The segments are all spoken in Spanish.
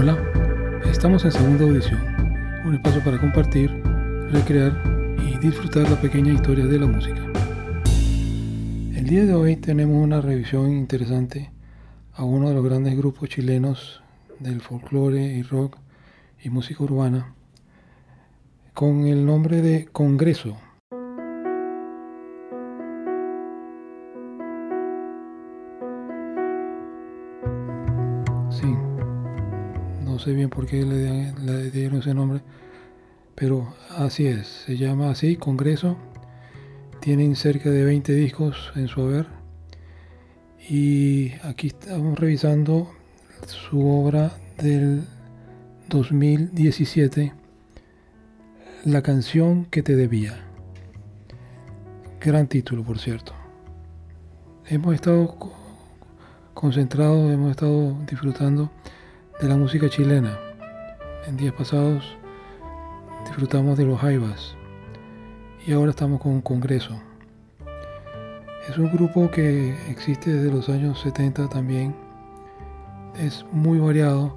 Hola, estamos en segunda audición, un espacio para compartir, recrear y disfrutar la pequeña historia de la música. El día de hoy tenemos una revisión interesante a uno de los grandes grupos chilenos del folclore y rock y música urbana con el nombre de Congreso. Sí, no sé bien por qué le, dieron ese nombre, pero así es, se llama así, Congreso. Tienen cerca de 20 discos en su haber. Y aquí estamos revisando su obra del 2017, La canción que te debía. Gran título, por cierto. Hemos estado concentrados, hemos estado disfrutando de la música chilena. En días pasados disfrutamos de los Jaivas y ahora estamos con un congreso. Es un grupo que existe desde los años 70 también. Es muy variado.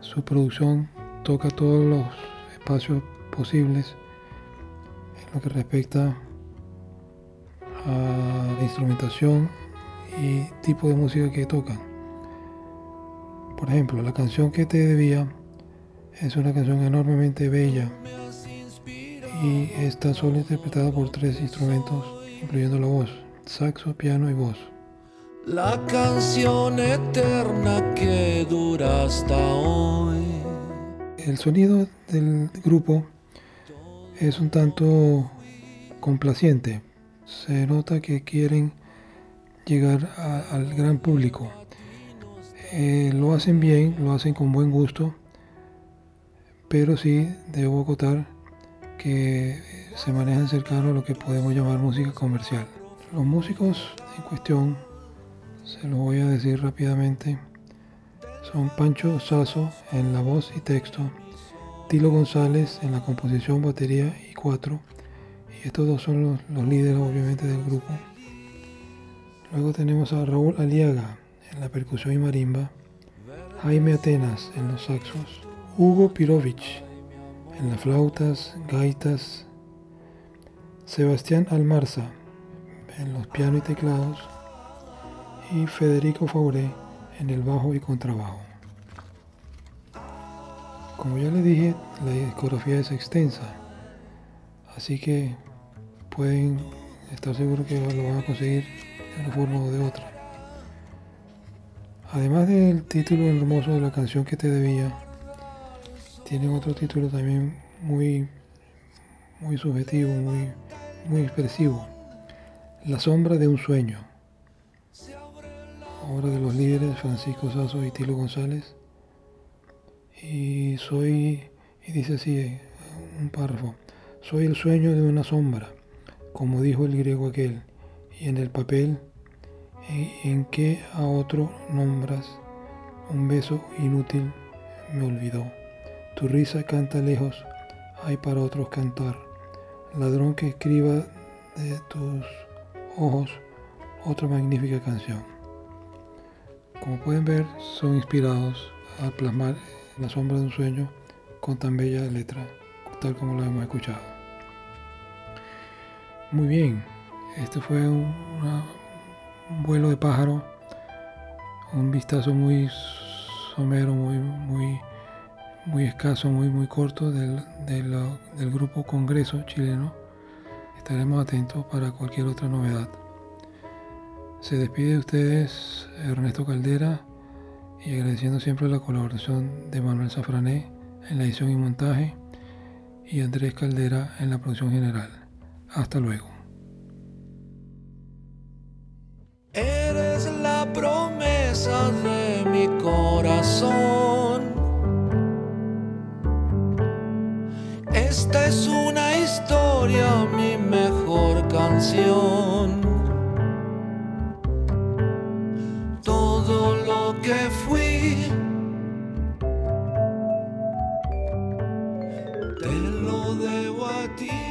Su producción toca todos los espacios posibles en lo que respecta a la instrumentación y tipo de música que tocan. Por ejemplo, la canción que te debía es una canción enormemente bella y está solo interpretada por tres instrumentos, incluyendo la voz, saxo, piano y voz. La canción eterna que dura hasta hoy. El sonido del grupo es un tanto complaciente. Se nota que quieren llegar al gran público. Eh, lo hacen bien, lo hacen con buen gusto, pero sí debo acotar que se manejan cercano a lo que podemos llamar música comercial. Los músicos en cuestión, se los voy a decir rápidamente, son Pancho Sazo en la voz y texto, Tilo González en la composición, batería y cuatro, y estos dos son los líderes obviamente del grupo. Luego tenemos a Raúl Aliaga en la percusión y marimba, Jaime Atenas en los saxos, Hugo Pirovich en las flautas, gaitas, Sebastián Almarza en los pianos y teclados y Federico Fauré en el bajo y contrabajo. Como ya les dije, la discografía es extensa, así que pueden estar seguros que lo van a conseguir de una forma o de otra. Además del título hermoso de la canción que te debía, tienen otro título también muy, muy subjetivo, muy, muy expresivo. La sombra de un sueño. Obra de los líderes Francisco Sasso y Tilo González. Y soy, y dice así un párrafo, soy el sueño de una sombra, como dijo el griego aquel, y en el papel en, en que a otro nombras, un beso inútil me olvidó. Tu risa canta lejos, hay para otros cantar. Ladrón que escriba de tus ojos otra magnífica canción. Como pueden ver, son inspirados a plasmar la sombra de un sueño con tan bella letra, tal como lo hemos escuchado. Muy bien, este fue un, un vuelo de pájaro, un vistazo muy somero, muy, muy muy escaso, muy, muy corto del, del, grupo Congreso chileno. Estaremos atentos para cualquier otra novedad. Se despide de ustedes Ernesto Caldera y agradeciendo siempre la colaboración de Manuel Safrané en la edición y montaje y Andrés Caldera en la producción general. Hasta luego. de mi corazón. Esta es una historia, mi mejor canción. Todo lo que fui. Te lo debo a ti.